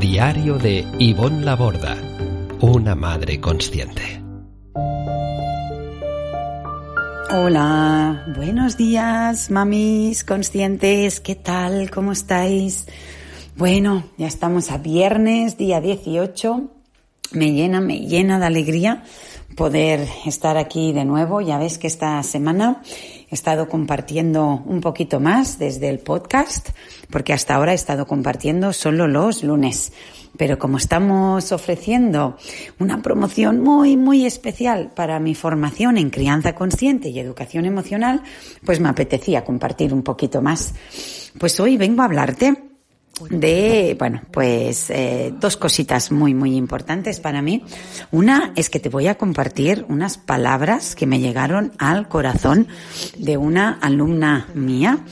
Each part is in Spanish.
Diario de Ivonne Laborda, una madre consciente. Hola, buenos días, mamis conscientes, ¿qué tal? ¿Cómo estáis? Bueno, ya estamos a viernes, día 18. Me llena, me llena de alegría poder estar aquí de nuevo. Ya ves que esta semana he estado compartiendo un poquito más desde el podcast, porque hasta ahora he estado compartiendo solo los lunes. Pero como estamos ofreciendo una promoción muy, muy especial para mi formación en crianza consciente y educación emocional, pues me apetecía compartir un poquito más. Pues hoy vengo a hablarte de, bueno, pues eh, dos cositas muy, muy importantes para mí. Una es que te voy a compartir unas palabras que me llegaron al corazón de una alumna mía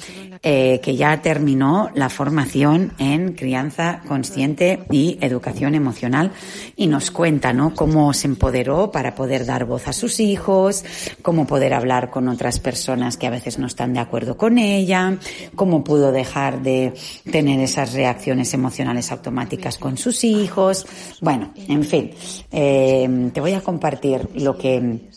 eh, que ya terminó la formación en crianza consciente y educación emocional y nos cuenta, ¿no? Cómo se empoderó para poder dar voz a sus hijos, cómo poder hablar con otras personas que a veces no están de acuerdo con ella, cómo pudo dejar de tener esas reacciones emocionales automáticas con sus hijos. Bueno, en fin, eh, te voy a compartir lo que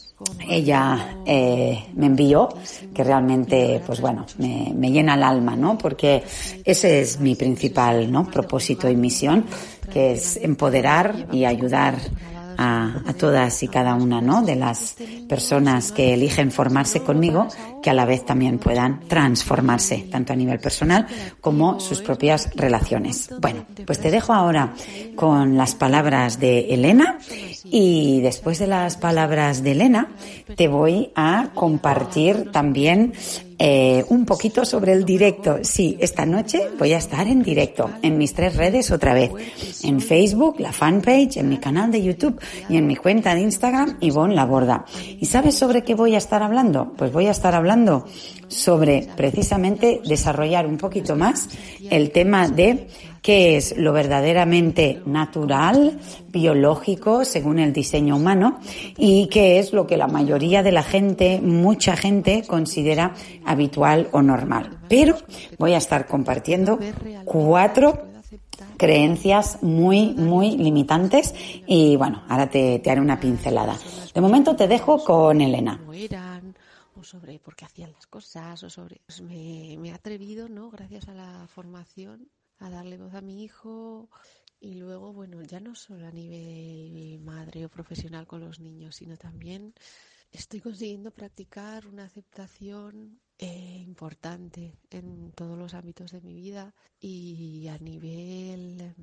ella eh, me envió, que realmente, pues bueno, me, me, llena el alma, ¿no? Porque ese es mi principal, ¿no? Propósito y misión, que es empoderar y ayudar a, todas y cada una ¿no? de las personas que eligen formarse conmigo, que a la vez también puedan transformarse, tanto a nivel personal como sus propias relaciones. Bueno, pues te dejo ahora con las palabras de Elena y después de las palabras de Elena te voy a compartir también eh, un poquito sobre el directo. Sí, esta noche voy a estar en directo en mis tres redes otra vez. En Facebook, la fanpage, en mi canal de YouTube y en mi cuenta de Instagram, Ivonne Laborda. ¿Y sabes sobre qué voy a estar hablando? Pues voy a estar hablando sobre precisamente desarrollar un poquito más el tema de qué es lo verdaderamente natural, biológico, según el diseño humano, y qué es lo que la mayoría de la gente, mucha gente, considera habitual o normal. Pero voy a estar compartiendo cuatro creencias muy, muy limitantes y bueno, ahora te, te haré una pincelada. De momento te dejo con Elena o sobre por qué hacían las cosas o sobre pues me, me, he atrevido no gracias a la formación a darle voz a mi hijo y luego, bueno, ya no solo a nivel madre o profesional con los niños, sino también estoy consiguiendo practicar una aceptación eh, importante en todos los ámbitos de mi vida y a nivel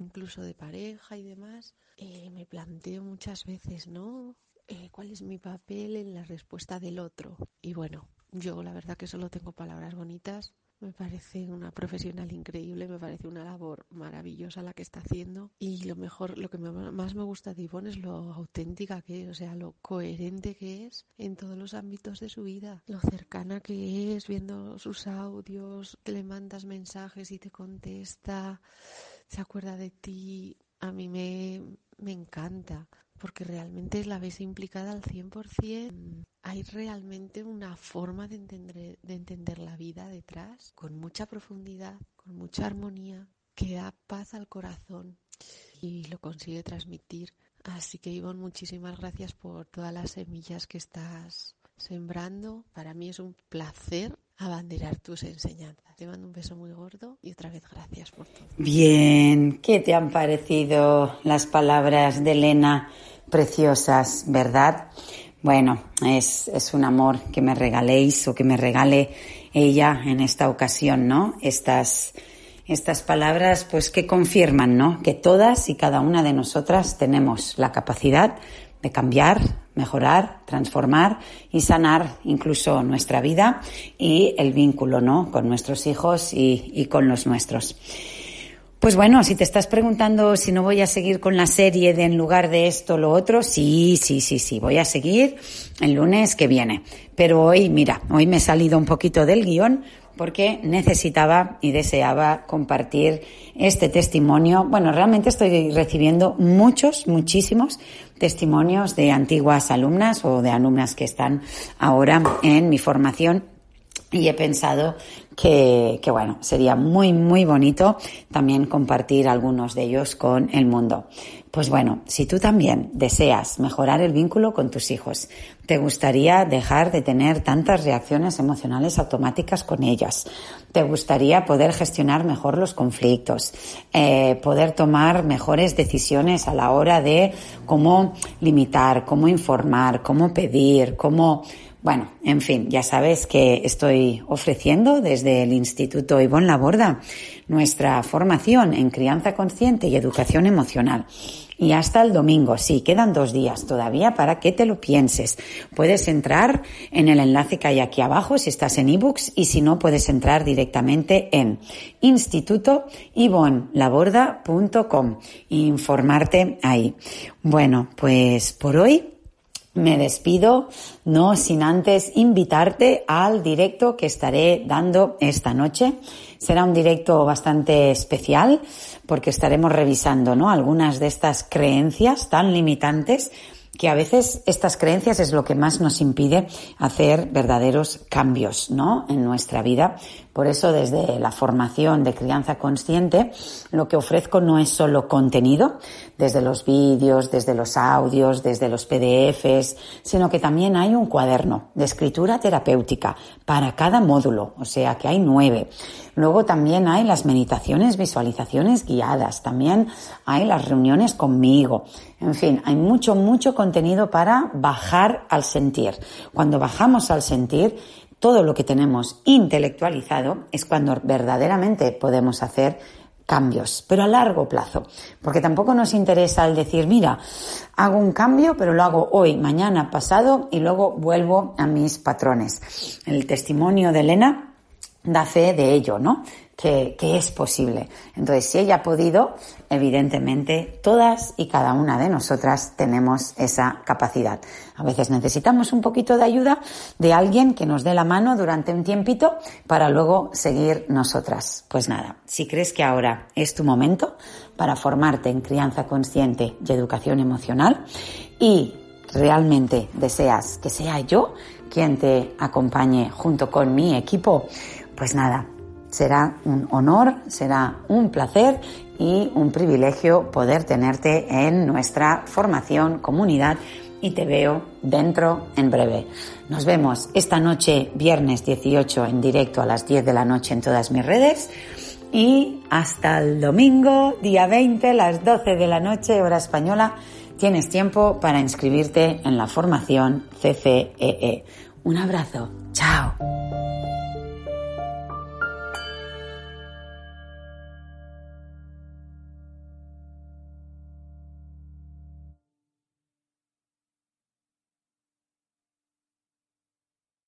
incluso de pareja y demás, eh, me planteo muchas veces, ¿no? Eh, ¿Cuál es mi papel en la respuesta del otro? Y bueno, yo la verdad que solo tengo palabras bonitas me parece una profesional increíble, me parece una labor maravillosa la que está haciendo. Y lo mejor, lo que más me gusta de Ivonne es lo auténtica que es, o sea, lo coherente que es en todos los ámbitos de su vida, lo cercana que es viendo sus audios, que le mandas mensajes y te contesta, se acuerda de ti, a mí me, me encanta porque realmente la ves implicada al 100%. Hay realmente una forma de entender, de entender la vida detrás, con mucha profundidad, con mucha armonía, que da paz al corazón y lo consigue transmitir. Así que Ivonne, muchísimas gracias por todas las semillas que estás sembrando. Para mí es un placer abanderar tus enseñanzas. Te mando un beso muy gordo y otra vez gracias por todo. Bien, ¿qué te han parecido las palabras de Elena? Preciosas, ¿verdad? Bueno, es, es un amor que me regaléis o que me regale ella en esta ocasión, ¿no? Estas, estas palabras, pues que confirman, ¿no? Que todas y cada una de nosotras tenemos la capacidad de cambiar, mejorar, transformar y sanar incluso nuestra vida y el vínculo, ¿no? Con nuestros hijos y, y con los nuestros. Pues bueno, si te estás preguntando si no voy a seguir con la serie de en lugar de esto lo otro, sí, sí, sí, sí, voy a seguir el lunes que viene. Pero hoy, mira, hoy me he salido un poquito del guion porque necesitaba y deseaba compartir este testimonio. Bueno, realmente estoy recibiendo muchos, muchísimos testimonios de antiguas alumnas o de alumnas que están ahora en mi formación y he pensado que, que, bueno, sería muy, muy bonito también compartir algunos de ellos con el mundo. Pues bueno, si tú también deseas mejorar el vínculo con tus hijos, te gustaría dejar de tener tantas reacciones emocionales automáticas con ellas, te gustaría poder gestionar mejor los conflictos, eh, poder tomar mejores decisiones a la hora de cómo limitar, cómo informar, cómo pedir, cómo bueno, en fin, ya sabes que estoy ofreciendo desde el Instituto Ivonne Laborda nuestra formación en crianza consciente y educación emocional. Y hasta el domingo, sí, quedan dos días todavía para que te lo pienses. Puedes entrar en el enlace que hay aquí abajo si estás en ebooks y si no puedes entrar directamente en institutoivonlaborda.com e informarte ahí. Bueno, pues por hoy me despido, no sin antes invitarte al directo que estaré dando esta noche. Será un directo bastante especial porque estaremos revisando, ¿no? Algunas de estas creencias tan limitantes que a veces estas creencias es lo que más nos impide hacer verdaderos cambios, ¿no? En nuestra vida. Por eso desde la formación de crianza consciente lo que ofrezco no es solo contenido, desde los vídeos, desde los audios, desde los PDFs, sino que también hay un cuaderno de escritura terapéutica para cada módulo, o sea que hay nueve. Luego también hay las meditaciones, visualizaciones guiadas, también hay las reuniones conmigo. En fin, hay mucho, mucho contenido para bajar al sentir. Cuando bajamos al sentir, todo lo que tenemos intelectualizado es cuando verdaderamente podemos hacer cambios, pero a largo plazo, porque tampoco nos interesa el decir, mira, hago un cambio, pero lo hago hoy, mañana, pasado y luego vuelvo a mis patrones. El testimonio de Elena da fe de ello, ¿no? Que, que, es posible. Entonces, si ella ha podido, evidentemente todas y cada una de nosotras tenemos esa capacidad. A veces necesitamos un poquito de ayuda de alguien que nos dé la mano durante un tiempito para luego seguir nosotras. Pues nada, si crees que ahora es tu momento para formarte en crianza consciente y educación emocional y realmente deseas que sea yo quien te acompañe junto con mi equipo, pues nada, será un honor, será un placer y un privilegio poder tenerte en nuestra formación, comunidad y te veo dentro en breve. Nos vemos esta noche, viernes 18, en directo a las 10 de la noche en todas mis redes. Y hasta el domingo, día 20, las 12 de la noche, hora española, tienes tiempo para inscribirte en la formación CCEE. Un abrazo. Chao.